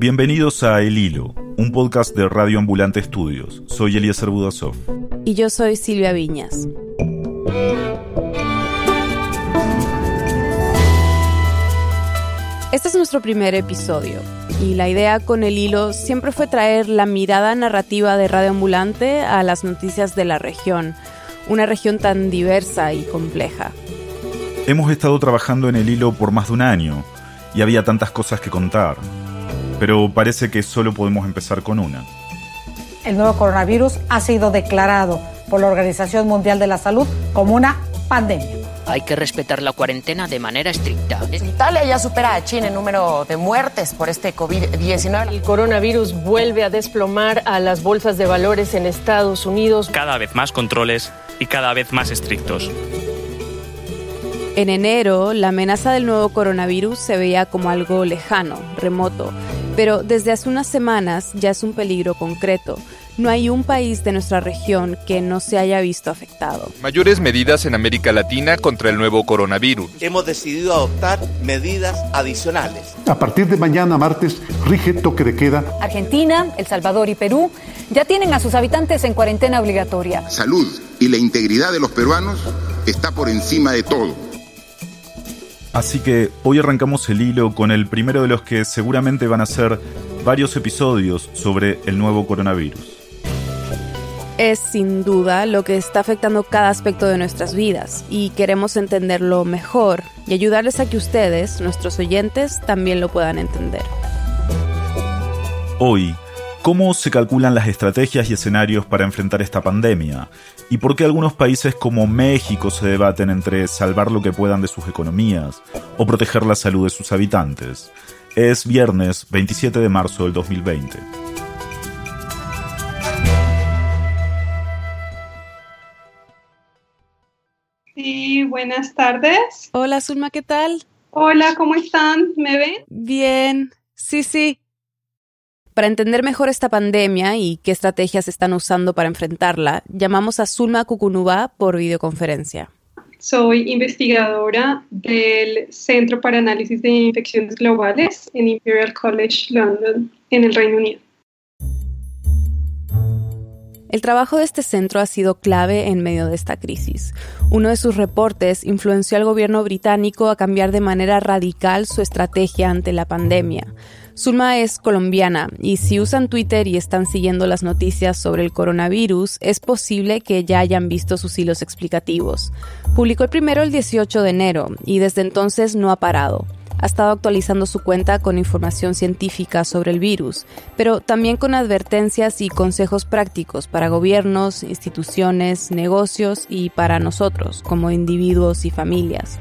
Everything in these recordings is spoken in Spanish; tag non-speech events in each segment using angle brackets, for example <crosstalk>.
Bienvenidos a El Hilo, un podcast de Radio Ambulante Estudios. Soy Eliezer Budasov. Y yo soy Silvia Viñas. Este es nuestro primer episodio y la idea con el hilo siempre fue traer la mirada narrativa de Radio Ambulante a las noticias de la región, una región tan diversa y compleja. Hemos estado trabajando en el hilo por más de un año y había tantas cosas que contar pero parece que solo podemos empezar con una. El nuevo coronavirus ha sido declarado por la Organización Mundial de la Salud como una pandemia. Hay que respetar la cuarentena de manera estricta. Italia ya supera a China en número de muertes por este COVID-19. El coronavirus vuelve a desplomar a las bolsas de valores en Estados Unidos. Cada vez más controles y cada vez más estrictos. En enero, la amenaza del nuevo coronavirus se veía como algo lejano, remoto, pero desde hace unas semanas ya es un peligro concreto. No hay un país de nuestra región que no se haya visto afectado. Mayores medidas en América Latina contra el nuevo coronavirus. Hemos decidido adoptar medidas adicionales. A partir de mañana martes rige toque de queda. Argentina, El Salvador y Perú ya tienen a sus habitantes en cuarentena obligatoria. Salud y la integridad de los peruanos está por encima de todo. Así que hoy arrancamos el hilo con el primero de los que seguramente van a ser varios episodios sobre el nuevo coronavirus. Es sin duda lo que está afectando cada aspecto de nuestras vidas y queremos entenderlo mejor y ayudarles a que ustedes, nuestros oyentes, también lo puedan entender. Hoy ¿Cómo se calculan las estrategias y escenarios para enfrentar esta pandemia? ¿Y por qué algunos países como México se debaten entre salvar lo que puedan de sus economías o proteger la salud de sus habitantes? Es viernes 27 de marzo del 2020. Sí, buenas tardes. Hola, Zulma, ¿qué tal? Hola, ¿cómo están? ¿Me ven? Bien. Sí, sí. Para entender mejor esta pandemia y qué estrategias están usando para enfrentarla, llamamos a Zulma Cucunubá por videoconferencia. Soy investigadora del Centro para Análisis de Infecciones Globales en Imperial College London, en el Reino Unido. El trabajo de este centro ha sido clave en medio de esta crisis. Uno de sus reportes influenció al gobierno británico a cambiar de manera radical su estrategia ante la pandemia. Zulma es colombiana y si usan Twitter y están siguiendo las noticias sobre el coronavirus, es posible que ya hayan visto sus hilos explicativos. Publicó el primero el 18 de enero y desde entonces no ha parado. Ha estado actualizando su cuenta con información científica sobre el virus, pero también con advertencias y consejos prácticos para gobiernos, instituciones, negocios y para nosotros como individuos y familias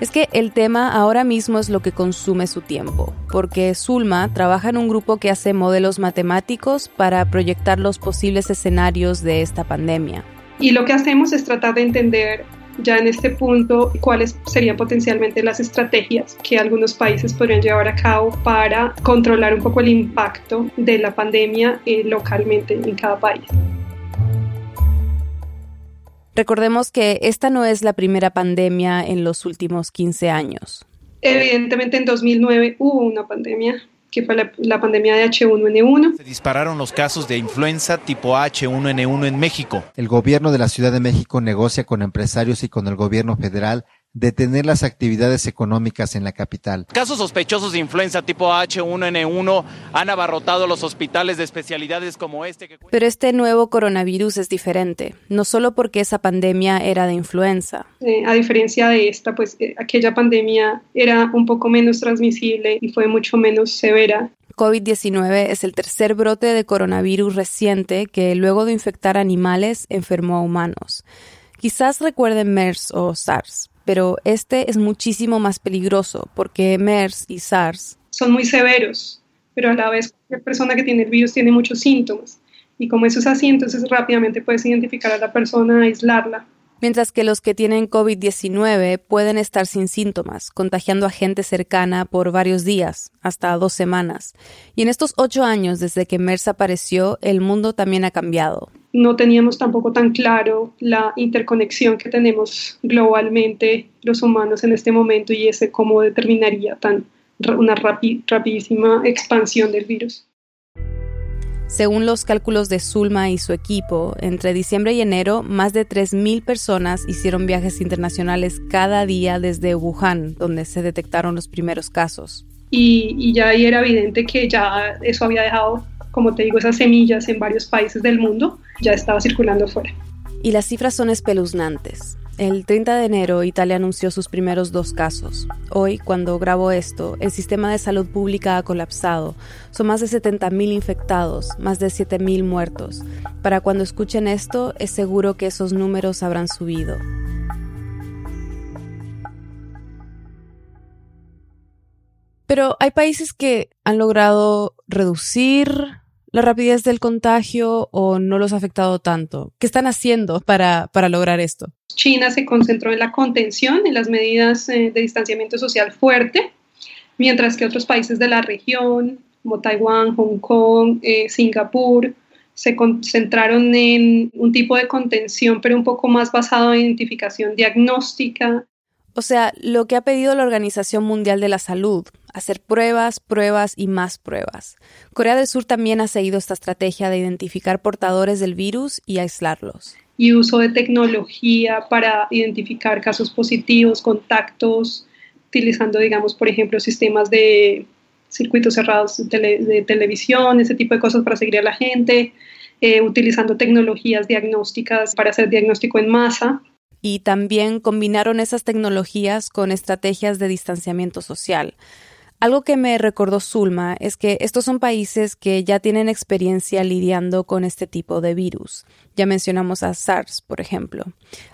es que el tema ahora mismo es lo que consume su tiempo, porque Zulma trabaja en un grupo que hace modelos matemáticos para proyectar los posibles escenarios de esta pandemia. Y lo que hacemos es tratar de entender ya en este punto cuáles serían potencialmente las estrategias que algunos países podrían llevar a cabo para controlar un poco el impacto de la pandemia eh, localmente en cada país. Recordemos que esta no es la primera pandemia en los últimos 15 años. Evidentemente en 2009 hubo una pandemia que fue la, pandemia de H1N1. Se dispararon los casos de influenza tipo H1N1 en México. El gobierno de la Ciudad de México negocia con empresarios y con el gobierno federal detener las actividades económicas en la capital. Casos sospechosos de influenza tipo H1N1 han abarrotado los hospitales de especialidades como este. Pero este nuevo coronavirus es diferente, no solo porque esa pandemia era de influenza. Eh, a diferencia de esta, pues eh, aquella pandemia era un poco menos transmisible y fue mucho menos severa. COVID-19 es el tercer brote de coronavirus reciente que luego de infectar animales enfermó a humanos. Quizás recuerden MERS o SARS, pero este es muchísimo más peligroso porque MERS y SARS son muy severos, pero a la vez cualquier persona que tiene el virus tiene muchos síntomas y como eso es así, entonces rápidamente puedes identificar a la persona, aislarla. Mientras que los que tienen COVID-19 pueden estar sin síntomas, contagiando a gente cercana por varios días, hasta dos semanas. Y en estos ocho años desde que MERS apareció, el mundo también ha cambiado no teníamos tampoco tan claro la interconexión que tenemos globalmente los humanos en este momento y ese cómo determinaría tan una rapidísima expansión del virus. Según los cálculos de Zulma y su equipo, entre diciembre y enero, más de 3.000 personas hicieron viajes internacionales cada día desde Wuhan, donde se detectaron los primeros casos. Y, ya ahí era evidente que ya eso había dejado, como te digo, esas semillas en varios países del mundo, ya estaba circulando fuera. Y las cifras son espeluznantes. El 30 de enero, Italia anunció sus primeros dos casos. Hoy, cuando grabo esto, el sistema de salud pública ha colapsado. Son más de 70.000 infectados, más de 7.000 muertos. Para cuando escuchen esto, es seguro que esos números habrán subido. Pero hay países que han logrado reducir la rapidez del contagio o no los ha afectado tanto? ¿Qué están haciendo para, para lograr esto? China se concentró en la contención, en las medidas eh, de distanciamiento social fuerte, mientras que otros países de la región, como Taiwán, Hong Kong, eh, Singapur, se concentraron en un tipo de contención, pero un poco más basado en identificación diagnóstica. O sea, lo que ha pedido la Organización Mundial de la Salud, hacer pruebas, pruebas y más pruebas. Corea del Sur también ha seguido esta estrategia de identificar portadores del virus y aislarlos. Y uso de tecnología para identificar casos positivos, contactos, utilizando, digamos, por ejemplo, sistemas de circuitos cerrados de, televisión, ese tipo de cosas para seguir a la gente, eh, utilizando tecnologías diagnósticas para hacer diagnóstico en masa. Y también combinaron esas tecnologías con estrategias de distanciamiento social. Algo que me recordó Zulma es que estos son países que ya tienen experiencia lidiando con este tipo de virus. Ya mencionamos a SARS, por ejemplo.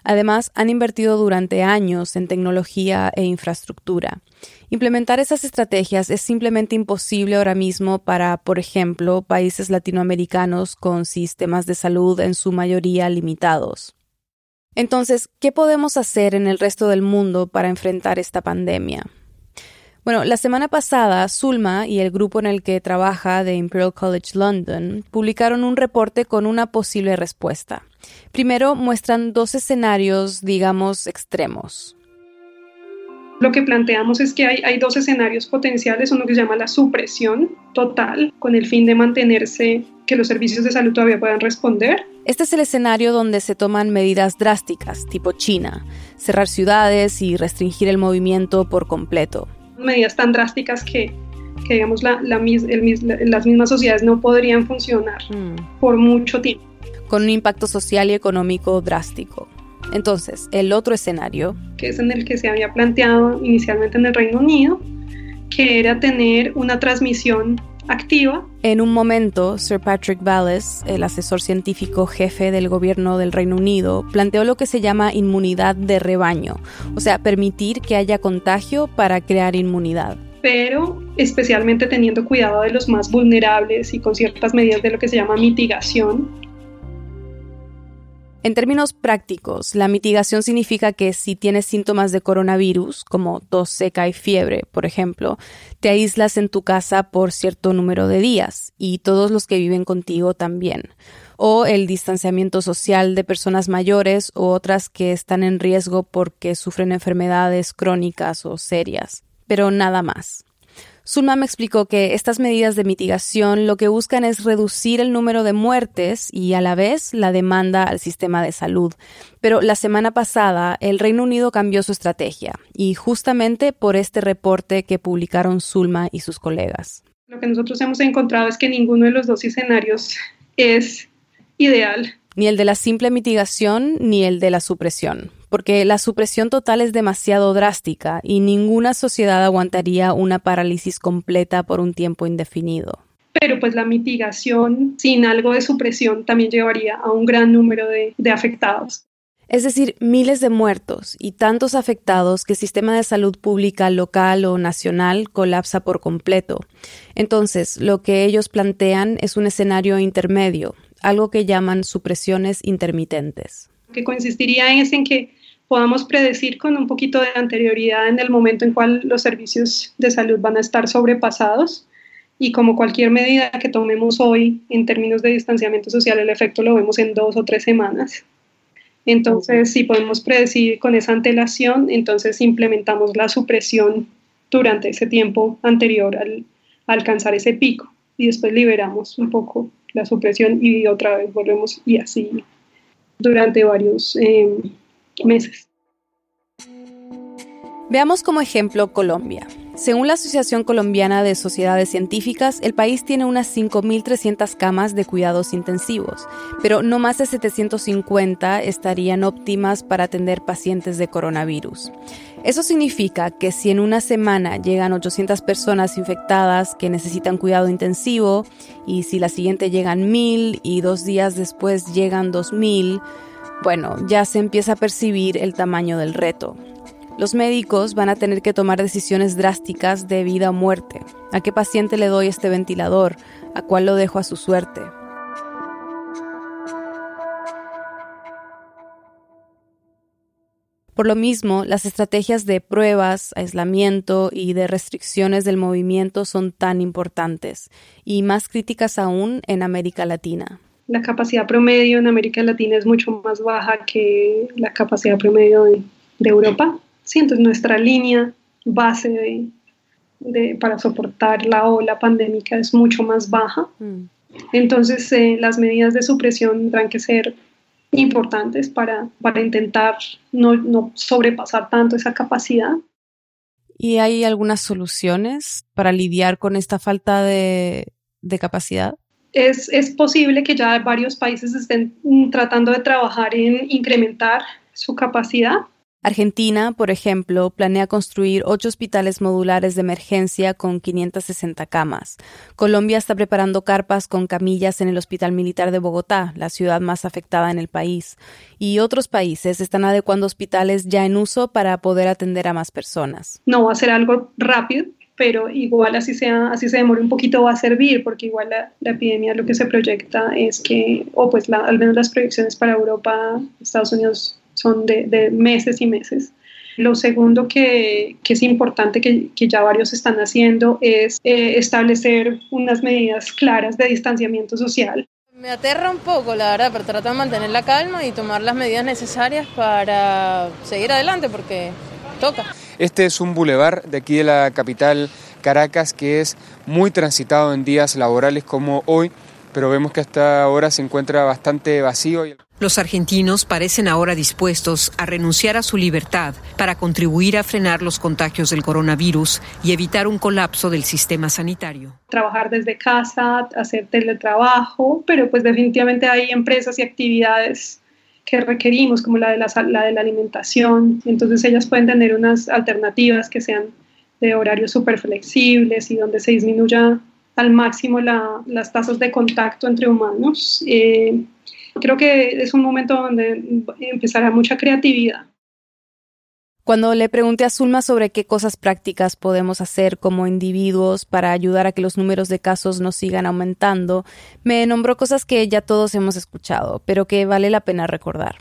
Además, han invertido durante años en tecnología e infraestructura. Implementar esas estrategias es simplemente imposible ahora mismo para, por ejemplo, países latinoamericanos con sistemas de salud en su mayoría limitados. Entonces, ¿qué podemos hacer en el resto del mundo para enfrentar esta pandemia? Bueno, la semana pasada, Zulma y el grupo en el que trabaja de Imperial College London publicaron un reporte con una posible respuesta. Primero, muestran dos escenarios, digamos, extremos. Lo que planteamos es que hay, hay, dos escenarios potenciales, uno que se llama la supresión total, con el fin de mantenerse que los servicios de salud todavía puedan responder. Este es el escenario donde se toman medidas drásticas, tipo China, cerrar ciudades y restringir el movimiento por completo medidas tan drásticas que, digamos, la, las mismas sociedades no podrían funcionar mm. por mucho tiempo. Con un impacto social y económico drástico. Entonces, el otro escenario. Que es en el que se había planteado inicialmente en el Reino Unido, que era tener una transmisión activa. En un momento, Sir Patrick Valles, el asesor científico jefe del gobierno del Reino Unido, planteó lo que se llama inmunidad de rebaño, o sea, permitir que haya contagio para crear inmunidad pero especialmente teniendo cuidado de los más vulnerables y con ciertas medidas de lo que se llama mitigación, en términos prácticos, la mitigación significa que si tienes síntomas de coronavirus, como tos seca y fiebre, por ejemplo, te aíslas en tu casa por cierto número de días y todos los que viven contigo también. O el distanciamiento social de personas mayores o otras que están en riesgo porque sufren enfermedades crónicas o serias. Pero nada más. Zulma me explicó que estas medidas de mitigación lo que buscan es reducir el número de muertes y a la vez la demanda al sistema de salud. Pero la semana pasada el Reino Unido cambió su estrategia y justamente por este reporte que publicaron Zulma y sus colegas. Lo que nosotros hemos encontrado es que ninguno de los dos escenarios es ideal. Ni el de la simple mitigación ni el de la supresión porque la supresión total es demasiado drástica y ninguna sociedad aguantaría una parálisis completa por un tiempo indefinido. Pero pues la mitigación sin algo de supresión también llevaría a un gran número de, de afectados. Es decir, miles de muertos y tantos afectados que el sistema de salud pública local o nacional colapsa por completo. Entonces, lo que ellos plantean es un escenario intermedio, algo que llaman supresiones intermitentes. Que consistiría es en que podamos predecir con un poquito de anterioridad en el momento en cual los servicios de salud van a estar sobrepasados y como cualquier medida que tomemos hoy en términos de distanciamiento social, el efecto lo vemos en dos o tres semanas. Entonces, si podemos predecir con esa antelación, entonces implementamos la supresión durante ese tiempo anterior al, alcanzar ese pico y después liberamos un poco la supresión y otra vez volvemos y así durante varios eh, meses. Veamos como ejemplo Colombia. Según la Asociación Colombiana de Sociedades Científicas, el país tiene unas 5.300 camas de cuidados intensivos, pero no más de 750 estarían óptimas para atender pacientes de coronavirus. Eso significa que si en una semana llegan 800 personas infectadas que necesitan cuidado intensivo, y si la siguiente llegan 1.000 y dos días después llegan 2.000, bueno, ya se empieza a percibir el tamaño del reto. Los médicos van a tener que tomar decisiones drásticas de vida o muerte. ¿A qué paciente le doy este ventilador? ¿A cuál lo dejo a su suerte? Por lo mismo, las estrategias de pruebas, aislamiento y de restricciones del movimiento son tan importantes y más críticas aún en América Latina. La capacidad promedio en América Latina es mucho más baja que la capacidad promedio de, Europa. Sí, entonces nuestra línea base de, para soportar la ola pandémica es mucho más baja. Mm. Entonces, eh, las medidas de supresión tendrán que ser importantes para, para intentar no, no sobrepasar tanto esa capacidad. ¿Y hay algunas soluciones para lidiar con esta falta de, de capacidad? Es, es, posible que ya varios países estén tratando de trabajar en incrementar su capacidad. Argentina, por ejemplo, planea construir ocho hospitales modulares de emergencia con 560 camas. Colombia está preparando carpas con camillas en el Hospital Militar de Bogotá, la ciudad más afectada en el país. Y otros países están adecuando hospitales ya en uso para poder atender a más personas. No va a ser algo rápido, pero igual así sea, así se demore un poquito va a servir, porque igual la, epidemia lo que se proyecta es que, o pues al menos las proyecciones para Europa, Estados Unidos son de, meses y meses. Lo segundo que, es importante que, ya varios están haciendo es eh, establecer unas medidas claras de distanciamiento social. Me aterra un poco, la verdad, pero trato de mantener la calma y tomar las medidas necesarias para seguir adelante, porque toca. Este es un bulevar de aquí de la capital Caracas que es muy transitado en días laborales como hoy pero vemos que hasta ahora se encuentra bastante vacío. Los argentinos parecen ahora dispuestos a renunciar a su libertad para contribuir a frenar los contagios del coronavirus y evitar un colapso del sistema sanitario. Trabajar desde casa, hacer teletrabajo, pero pues definitivamente hay empresas y actividades que requerimos, como la de la, la de la alimentación. Entonces ellas pueden tener unas alternativas que sean de horarios súper flexibles y donde se disminuya al máximo las tasas de contacto entre humanos. Eh, creo que es un momento donde empezará mucha creatividad. Cuando le pregunté a Zulma sobre qué cosas prácticas podemos hacer como individuos para ayudar a que los números de casos no sigan aumentando, me nombró cosas que ya todos hemos escuchado, pero que vale la pena recordar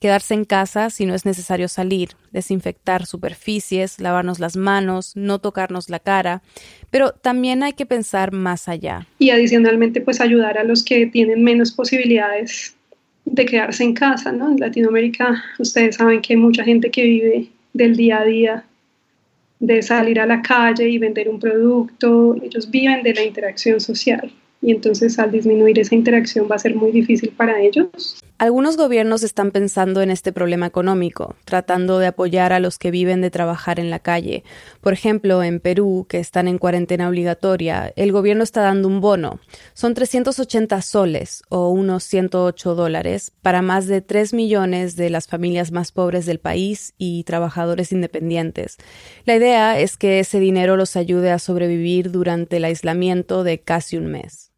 quedarse en casa si no es necesario salir, desinfectar superficies, lavarnos las manos, no tocarnos la cara, pero también hay que pensar más allá. Y adicionalmente, pues ayudar a los que tienen menos posibilidades de quedarse en casa, ¿no? En Latinoamérica, ustedes saben que hay mucha gente que vive del día a día, de salir a la calle y vender un producto, ellos viven de la interacción social y entonces al disminuir esa interacción va a ser muy difícil para ellos. Algunos gobiernos están pensando en este problema económico, tratando de apoyar a los que viven de trabajar en la calle. Por ejemplo, en Perú, que están en cuarentena obligatoria, el gobierno está dando un bono. Son 380 soles o unos 108 dólares para más de 3 millones de las familias más pobres del país y trabajadores independientes. La idea es que ese dinero los ayude a sobrevivir durante el aislamiento de casi un mes.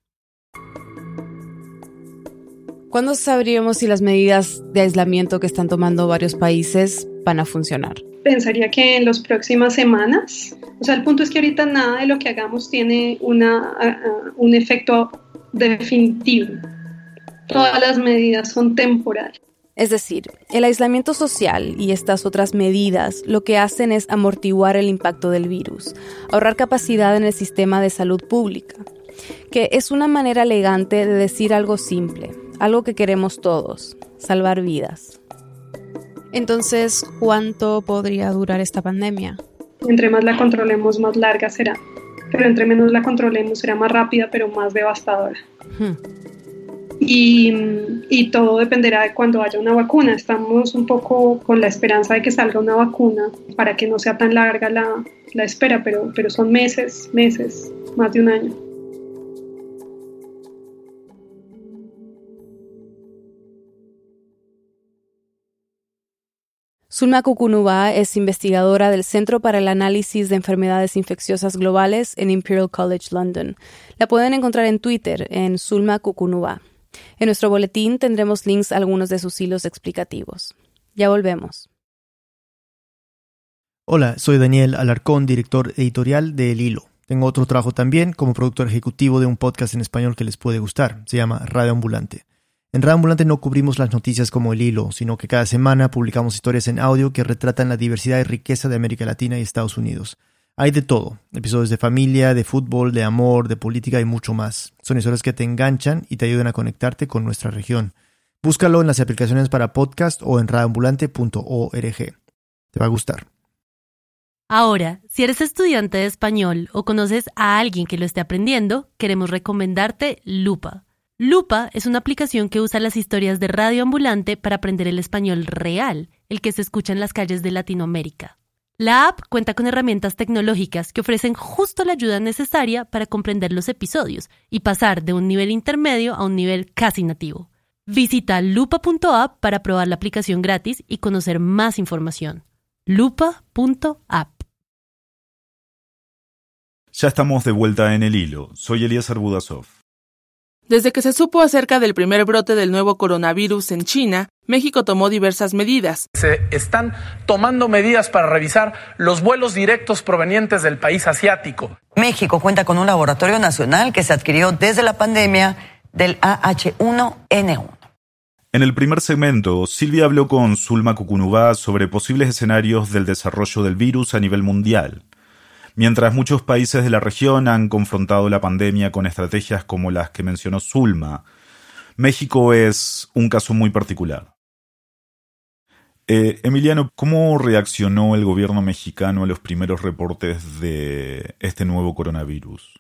¿Cuándo sabríamos si las medidas de aislamiento que están tomando varios países van a funcionar? Pensaría que en las próximas semanas. O sea, el punto es que ahorita nada de lo que hagamos tiene una, un efecto definitivo. Todas las medidas son temporales. Es decir, el aislamiento social y estas otras medidas lo que hacen es amortiguar el impacto del virus, ahorrar capacidad en el sistema de salud pública, que es una manera elegante de decir algo simple algo que queremos todos, salvar vidas. Entonces, ¿cuánto podría durar esta pandemia? Entre más la controlemos, más larga será. Pero entre menos la controlemos, será más rápida, pero más devastadora. Hmm. Y, y, todo dependerá de cuando haya una vacuna. Estamos un poco con la esperanza de que salga una vacuna para que no sea tan larga la, la espera, pero, pero son meses, meses, más de un año. Zulma Kukunuba es investigadora del Centro para el Análisis de Enfermedades Infecciosas Globales en Imperial College London. La pueden encontrar en Twitter en Zulma Kukunuba. En nuestro boletín tendremos links a algunos de sus hilos explicativos. Ya volvemos. Hola, soy Daniel Alarcón, director editorial de El Hilo. Tengo otro trabajo también como productor ejecutivo de un podcast en español que les puede gustar. Se llama Radio Ambulante. En Radio Ambulante no cubrimos las noticias como el hilo, sino que cada semana publicamos historias en audio que retratan la diversidad y riqueza de América Latina y Estados Unidos. Hay de todo, episodios de familia, de fútbol, de amor, de política y mucho más. Son historias que te enganchan y te ayudan a conectarte con nuestra región. Búscalo en las aplicaciones para podcast o en radioambulante.org. Te va a gustar. Ahora, si eres estudiante de español o conoces a alguien que lo esté aprendiendo, queremos recomendarte Lupa. Lupa es una aplicación que usa las historias de Radio Ambulante para aprender el español real, el que se escucha en las calles de Latinoamérica. La app cuenta con herramientas tecnológicas que ofrecen justo la ayuda necesaria para comprender los episodios y pasar de un nivel intermedio a un nivel casi nativo. Visita lupa.app para probar la aplicación gratis y conocer más información. lupa.app. Ya estamos de vuelta en el hilo. Soy Elías Arbudasov. Desde que se supo acerca del primer brote del nuevo coronavirus en China, México tomó diversas medidas. Se están tomando medidas para revisar los vuelos directos provenientes del país asiático. México cuenta con un laboratorio nacional que se adquirió desde la pandemia del AH1N1. En el primer segmento, Silvia habló con Zulma Kukunubá sobre posibles escenarios del desarrollo del virus a nivel mundial. Mientras muchos países de la región han confrontado la pandemia con estrategias como las que mencionó Zulma, México es un caso muy particular. Eh, Emiliano, ¿cómo reaccionó el gobierno mexicano a los primeros reportes de este nuevo coronavirus?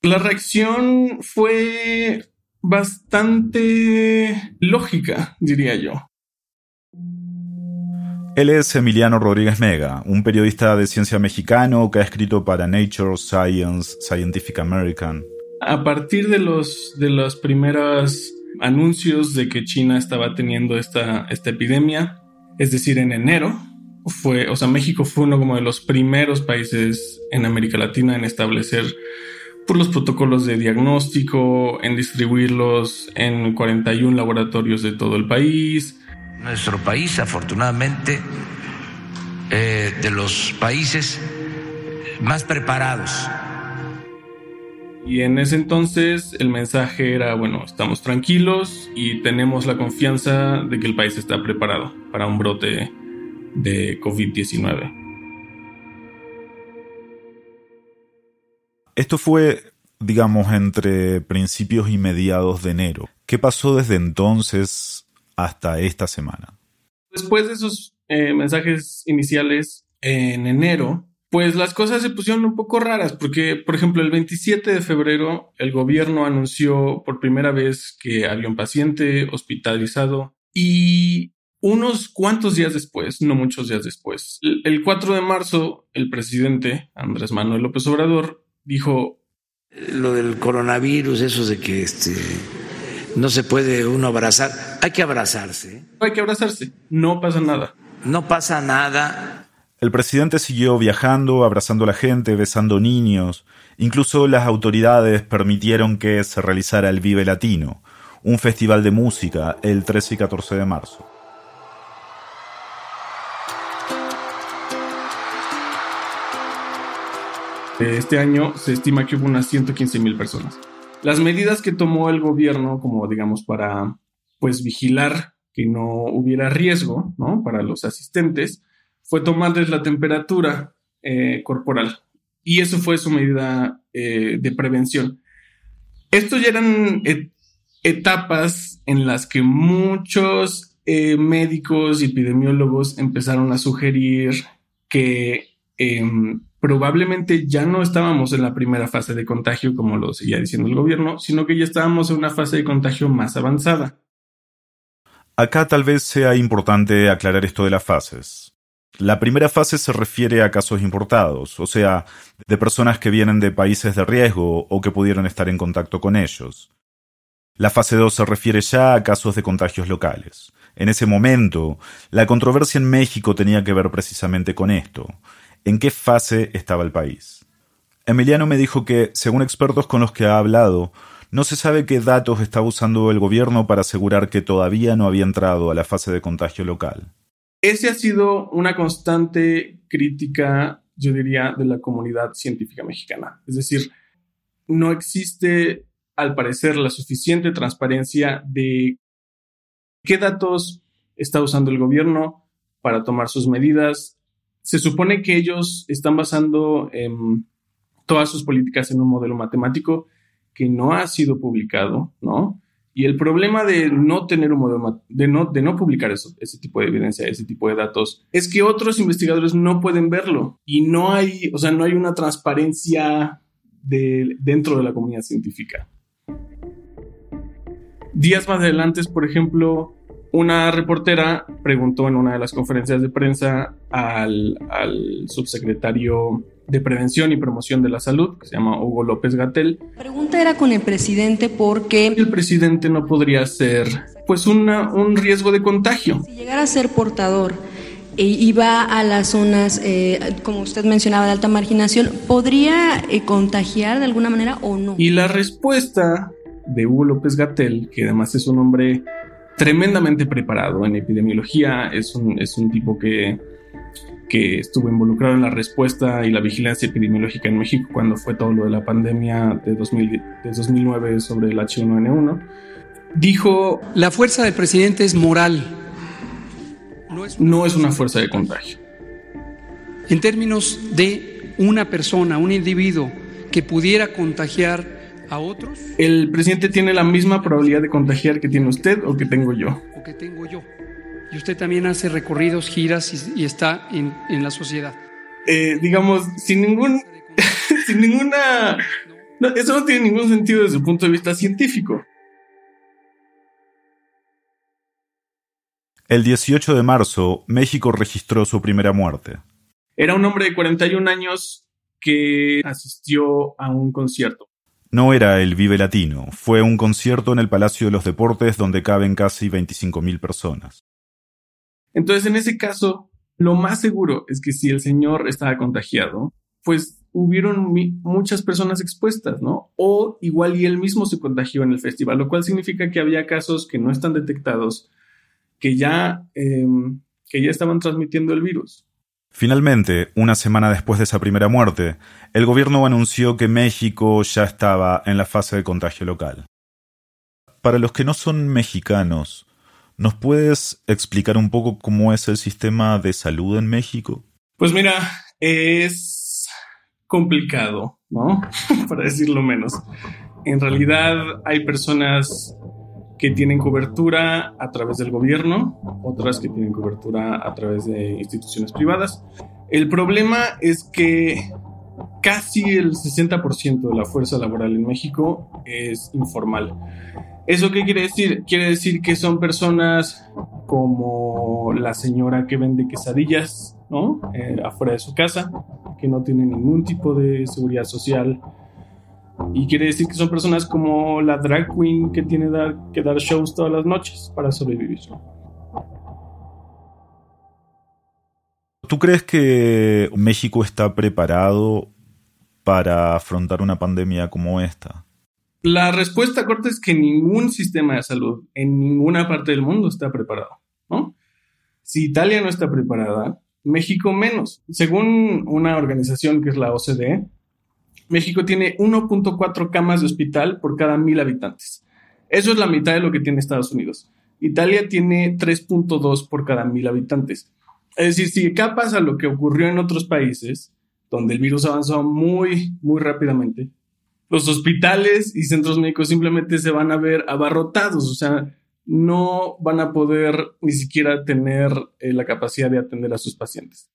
La reacción fue bastante lógica, diría yo. Él es Emiliano Rodríguez Mega, un periodista de ciencia mexicano que ha escrito para Nature, Science, Scientific American. A partir de los, de los primeros anuncios de que China estaba teniendo esta, esta epidemia, es decir, en enero, fue, o sea, México fue uno como de los primeros países en América Latina en establecer por los protocolos de diagnóstico, en distribuirlos en 41 laboratorios de todo el país, nuestro país, afortunadamente, eh, de los países más preparados. Y en ese entonces el mensaje era, bueno, estamos tranquilos y tenemos la confianza de que el país está preparado para un brote de COVID-19. Esto fue, digamos, entre principios y mediados de enero. ¿Qué pasó desde entonces hasta esta semana. Después de esos eh, mensajes iniciales en enero, pues las cosas se pusieron un poco raras porque, por ejemplo, el 27 de febrero el gobierno anunció por primera vez que había un paciente hospitalizado y unos cuantos días después, no muchos días después, el 4 de marzo, el presidente Andrés Manuel López Obrador dijo... Lo del coronavirus, eso de que este, no se puede uno abrazar. Hay que abrazarse. Hay que abrazarse. No pasa nada. No pasa nada. El presidente siguió viajando, abrazando a la gente, besando niños. Incluso las autoridades permitieron que se realizara el Vive Latino, un festival de música, el 13 y 14 de marzo. Este año se estima que hubo unas 115 mil personas. Las medidas que tomó el gobierno, como digamos, para pues vigilar que no hubiera riesgo. Para los asistentes, fue tomarles la temperatura eh, corporal. Y eso fue su medida eh, de prevención. Estos ya eran etapas en las que muchos eh, médicos y epidemiólogos empezaron a sugerir que em, probablemente ya no estábamos en la primera fase de contagio, como lo seguía diciendo el gobierno, sino que ya estábamos en una fase de contagio más avanzada. Acá tal vez sea importante aclarar esto de las fases. La primera fase se refiere a casos importados, o sea, de personas que vienen de países de riesgo o que pudieron estar en contacto con ellos. La fase 2 se refiere ya a casos de contagios locales. En ese momento, la controversia en México tenía que ver precisamente con esto. ¿En qué fase estaba el país? Emiliano me dijo que, según expertos con los que ha hablado, no se sabe qué datos estaba usando el gobierno para asegurar que todavía no había entrado a la fase de contagio local. Ese ha sido una constante crítica, yo diría, de la comunidad científica mexicana. Es decir, no existe, al parecer, la suficiente transparencia de qué datos está usando el gobierno para tomar sus medidas. Se supone que ellos están basando todas sus políticas en un modelo matemático que no ha sido publicado, ¿no? Y el problema de no tener un modelo, de no, de no publicar ese tipo de evidencia, ese tipo de datos, es que otros investigadores no pueden verlo y no hay, o sea, no hay una transparencia de, dentro de la comunidad científica. Días más adelante, por ejemplo, una reportera preguntó en una de las conferencias de prensa al subsecretario de Prevención y Promoción de la Salud, que se llama Hugo López Gatel. La pregunta era con el presidente porque... El presidente no podría ser, pues, una, un riesgo de contagio. Si llegara a ser portador e iba a las zonas, eh, como usted mencionaba, de alta marginación, ¿podría eh, contagiar de alguna manera o no? Y la respuesta de Hugo López Gatel, que además es un hombre tremendamente preparado en epidemiología, es un, es un tipo que que estuvo involucrado en la respuesta y la vigilancia epidemiológica en México cuando fue todo lo de la pandemia de, 2009 sobre el H1N1, dijo... La fuerza del presidente es moral. No es, no es una fuerza de contagio. En términos de una persona, un individuo que pudiera contagiar a otros. El presidente tiene la misma probabilidad de contagiar que tiene usted o que tengo yo. O que tengo yo y usted también hace recorridos, giras y, está en, la sociedad. Eh, digamos, sin ningún, <laughs> sin ninguna, eso no tiene ningún sentido desde el punto de vista científico. El 18 de marzo, México registró su primera muerte. Era un hombre de 41 años que asistió a un concierto. No era el Vive Latino, fue un concierto en el Palacio de los Deportes donde caben casi 25.000 personas. Entonces, en ese caso, lo más seguro es que si el señor estaba contagiado, pues hubieron muchas personas expuestas, ¿no? O igual y él mismo se contagió en el festival, lo cual significa que había casos que no están detectados, que ya, em, que ya estaban transmitiendo el virus. Finalmente, una semana después de esa primera muerte, el gobierno anunció que México ya estaba en la fase de contagio local. Para los que no son mexicanos, ¿Nos puedes explicar un poco cómo es el sistema de salud en México? Pues mira, es complicado, ¿no? <laughs> Para decirlo menos. En realidad hay personas que tienen cobertura a través del gobierno, otras que tienen cobertura a través de instituciones privadas. El problema es que casi el 60% de la fuerza laboral en México es informal. ¿Eso qué quiere decir? Quiere decir que son personas como la señora que vende quesadillas, ¿no? Eh, afuera de su casa, que no tiene ningún tipo de seguridad social. Y quiere decir que son personas como la drag queen que tiene que dar shows todas las noches para sobrevivir. ¿Tú crees que México está preparado para afrontar una pandemia como esta? La respuesta corta es que ningún sistema de salud en ninguna parte del mundo está preparado. Si Italia no está preparada, México menos. Según una organización que es la OCDE, México tiene 1.4 camas de hospital por cada mil habitantes. Eso es la mitad de lo que tiene Estados Unidos. Italia tiene 3.2 por cada mil habitantes. Es decir, si acá pasa lo que ocurrió en otros países, donde el virus avanzó muy, muy rápidamente, los hospitales y centros médicos simplemente se van a ver abarrotados, o sea, no van a poder ni siquiera tener eh, la capacidad de atender a sus pacientes.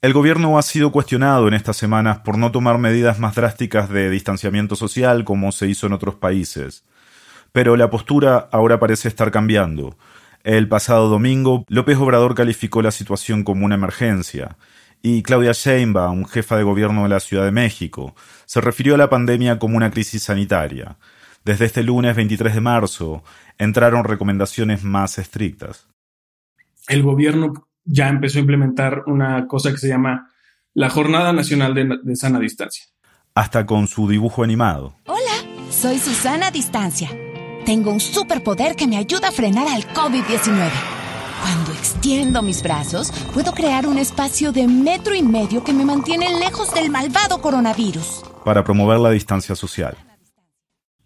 El gobierno ha sido cuestionado en estas semanas por no tomar medidas más drásticas de distanciamiento social como se hizo en otros países. Pero la postura ahora parece estar cambiando. El pasado domingo, López Obrador calificó la situación como una emergencia, y Claudia Sheinbaum, jefa de gobierno de la Ciudad de México, se refirió a la pandemia como una crisis sanitaria. Desde este lunes 23 de marzo entraron recomendaciones más estrictas. El gobierno ya empezó a implementar una cosa que se llama la Jornada Nacional de, Sana Distancia. Hasta con su dibujo animado. Hola, soy Susana Distancia. Tengo un superpoder que me ayuda a frenar al COVID-19. Cuando extiendo mis brazos, puedo crear un espacio de metro y medio que me mantiene lejos del malvado coronavirus. Para promover la distancia social.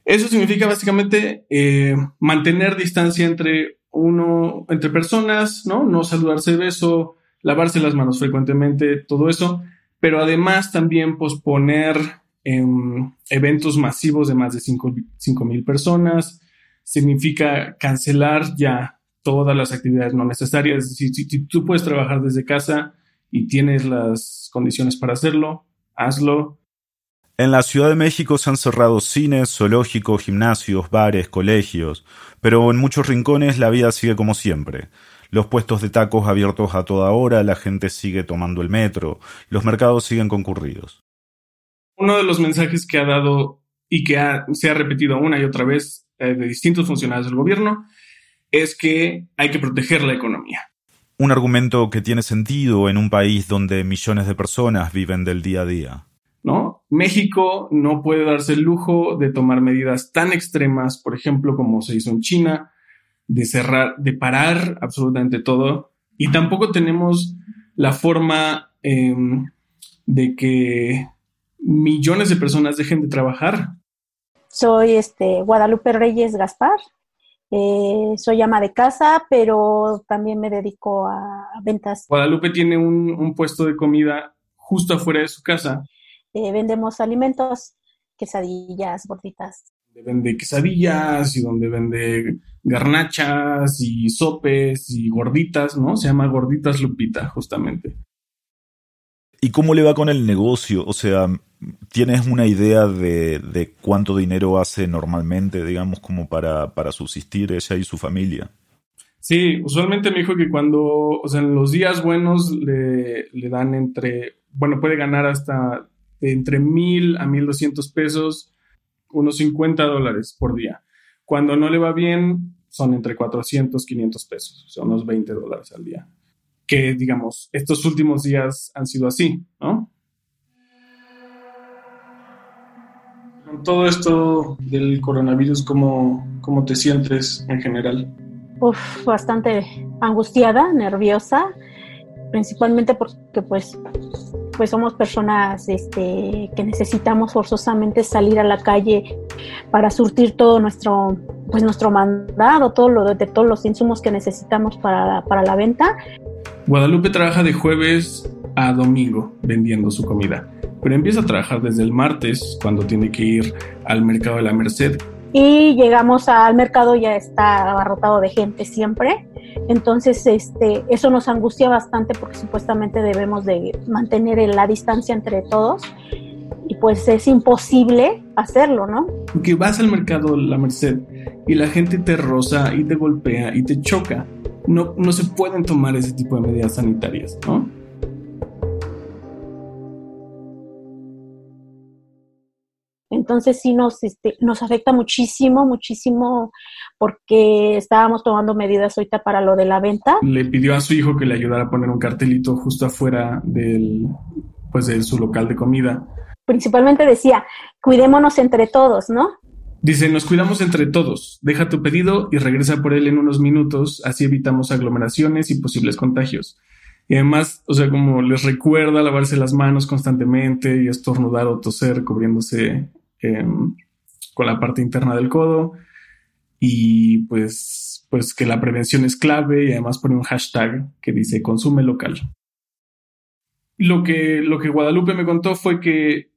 Eso significa básicamente eh, mantener distancia entre uno entre personas, ¿no? No saludarse de beso, lavarse las manos frecuentemente, todo eso, pero además también posponer em, eventos masivos de más de 5 mil personas, significa cancelar ya todas las actividades no necesarias, es decir, si, tú puedes trabajar desde casa y tienes las condiciones para hacerlo, hazlo, en la Ciudad de México se han cerrado cines, zoológicos, gimnasios, bares, colegios, pero en muchos rincones la vida sigue como siempre. Los puestos de tacos abiertos a toda hora, la gente sigue tomando el metro, los mercados siguen concurridos. Uno de los mensajes que ha dado y que se ha repetido una y otra vez eh, de distintos funcionarios del gobierno es que hay que proteger la economía. Un argumento que tiene sentido en un país donde millones de personas viven del día a día. ¿no? México no puede darse el lujo de tomar medidas tan extremas, por ejemplo, como se hizo en China, de cerrar, de parar absolutamente todo. Y tampoco tenemos la forma em, de que millones de personas dejen de trabajar. Soy este, Guadalupe Reyes Gaspar. Eh, soy ama de casa, pero también me dedico a ventas. Guadalupe tiene un, un puesto de comida justo afuera de su casa eh, vendemos alimentos, quesadillas, gorditas. Vende quesadillas y donde vende garnachas y sopes y gorditas, ¿no? Se llama Gorditas Lupita, justamente. ¿Y cómo le va con el negocio? O sea, ¿tienes una idea de, de cuánto dinero hace normalmente, digamos, como para, para subsistir ella y su familia? Sí, usualmente me dijo que cuando, o sea, en los días buenos le, le dan entre, bueno, puede ganar hasta de entre mil a mil doscientos pesos, unos 50 dólares por día. Cuando no le va bien, son entre 400, 500 pesos, sea, unos 20 dólares al día. Que, digamos, estos últimos días han sido así, ¿no? Con todo esto del coronavirus, ¿cómo, cómo te sientes en general? Uf, bastante angustiada, nerviosa, principalmente porque pues pues somos personas este, que necesitamos forzosamente salir a la calle para surtir todo nuestro, pues nuestro mandado, todo lo de todos los insumos que necesitamos para, para la venta. Guadalupe trabaja de jueves a domingo vendiendo su comida, pero empieza a trabajar desde el martes cuando tiene que ir al mercado de la Merced. Y llegamos al mercado ya está abarrotado de gente siempre entonces, este, eso nos angustia bastante porque supuestamente debemos de mantener la distancia entre todos y pues es imposible hacerlo, ¿no? Porque vas al mercado La Merced y la gente te roza y te golpea y te choca. No, no se pueden tomar ese tipo de medidas sanitarias, ¿no? Entonces sí nos, este, nos afecta muchísimo, muchísimo porque estábamos tomando medidas ahorita para lo de la venta. Le pidió a su hijo que le ayudara a poner un cartelito justo afuera del, pues de su local de comida. Principalmente decía, cuidémonos entre todos, ¿no? Dice, nos cuidamos entre todos, deja tu pedido y regresa por él en unos minutos, así evitamos aglomeraciones y posibles contagios. Y además, o sea, como les recuerda lavarse las manos constantemente y estornudar o toser cubriéndose Em, con la parte interna del codo y pues, pues que la prevención es clave y además pone un hashtag que dice consume local. Lo que, lo que Guadalupe me contó fue que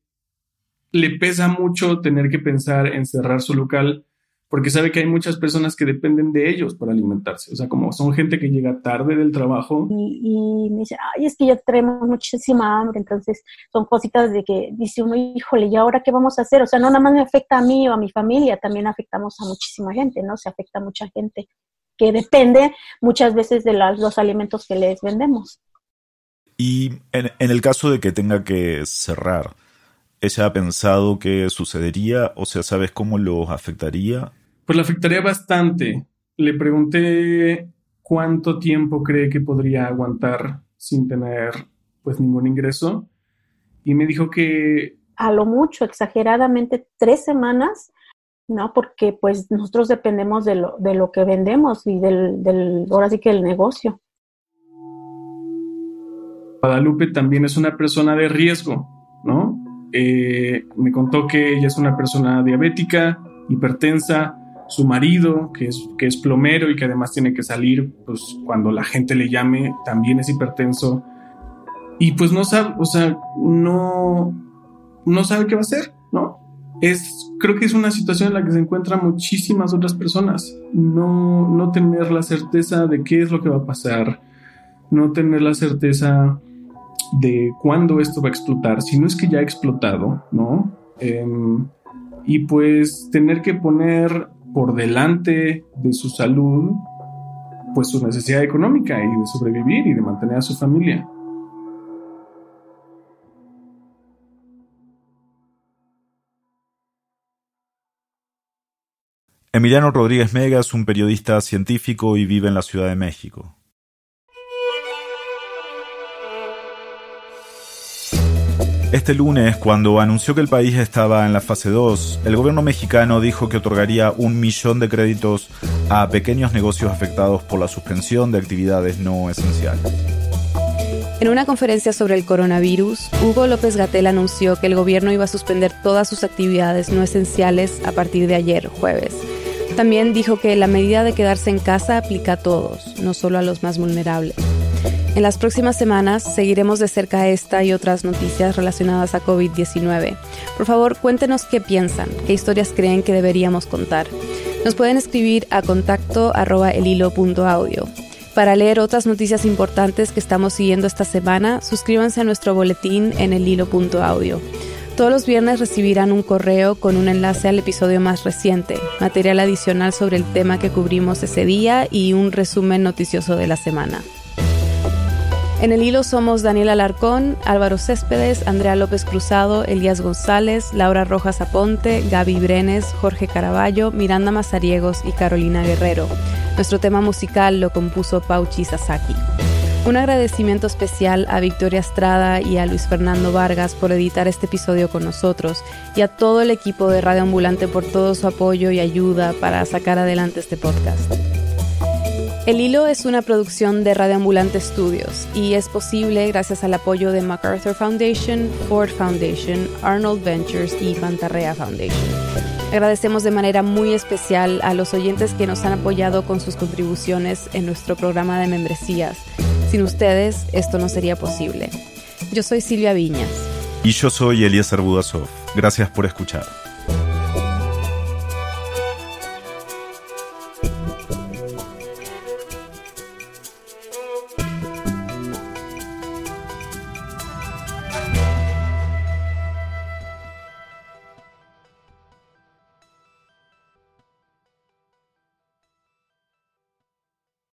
le pesa mucho tener que pensar en cerrar su local porque sabe que hay muchas personas que dependen de ellos para alimentarse. O sea, como son gente que llega tarde del trabajo. Y, me dice, ay, es que ya tenemos muchísima hambre. Entonces, son cositas de que dice uno, híjole, ¿y ahora qué vamos a hacer? O sea, no nada más me afecta a mí o a mi familia, también afectamos a muchísima gente, ¿no? Se afecta a mucha gente que depende muchas veces de los alimentos que les vendemos. Y en, en el caso de que tenga que cerrar, ¿ella ha pensado qué sucedería? O sea, ¿sabes cómo los afectaría? Pues le afectaría bastante. Le pregunté cuánto tiempo cree que podría aguantar sin tener pues ningún ingreso y me dijo que a lo mucho, exageradamente, tres semanas, ¿no? Porque pues nosotros dependemos de lo, de lo que vendemos y del, del, ahora sí que el negocio. Guadalupe también es una persona de riesgo. Eh, me contó que ella es una persona diabética, hipertensa, su marido, que es, que es plomero y que además tiene que salir pues, cuando la gente le llame, también es hipertenso. Y pues no sabe, o sea, no, no sabe qué va a hacer, ¿no? Es, creo que es una situación en la que se encuentran muchísimas otras personas. No, no tener la certeza de qué es lo que va a pasar, no tener la certeza de cuándo esto va a explotar, si no es que ya ha explotado, ¿no? Em, y pues tener que poner por delante de su salud, pues su necesidad económica y de sobrevivir y de mantener a su familia. Emiliano Rodríguez Mega es un periodista científico y vive en la Ciudad de México. Este lunes, cuando anunció que el país estaba en la fase 2, el gobierno mexicano dijo que otorgaría un millón de créditos a pequeños negocios afectados por la suspensión de actividades no esenciales. En una conferencia sobre el coronavirus, Hugo López Gatel anunció que el gobierno iba a suspender todas sus actividades no esenciales a partir de ayer, jueves. También dijo que la medida de quedarse en casa aplica a todos, no solo a los más vulnerables. En las próximas semanas seguiremos de cerca esta y otras noticias relacionadas a COVID-19. Por favor, cuéntenos qué piensan, qué historias creen que deberíamos contar. Nos pueden escribir a contacto arroba elhilo.audio. Para leer otras noticias importantes que estamos siguiendo esta semana, suscríbanse a nuestro boletín en elhilo.audio. Todos los viernes recibirán un correo con un enlace al episodio más reciente, material adicional sobre el tema que cubrimos ese día y un resumen noticioso de la semana. En el hilo somos Daniel Alarcón, Álvaro Céspedes, Andrea López Cruzado, Elías González, Laura Rojas Aponte, Gaby Brenes, Jorge Caraballo, Miranda Mazariegos y Carolina Guerrero. Nuestro tema musical lo compuso Pauchi Sasaki. Un agradecimiento especial a Victoria Estrada y a Luis Fernando Vargas por editar este episodio con nosotros y a todo el equipo de Radio Ambulante por todo su apoyo y ayuda para sacar adelante este podcast. El Hilo es una producción de Radio Ambulante Studios y es posible gracias al apoyo de MacArthur Foundation, Ford Foundation, Arnold Ventures y Pantarrea Foundation. Agradecemos de manera muy especial a los oyentes que nos han apoyado con sus contribuciones en nuestro programa de membresías. Sin ustedes, esto no sería posible. Yo soy Silvia Viñas. Y yo soy Eliezer Budasov. Gracias por escuchar.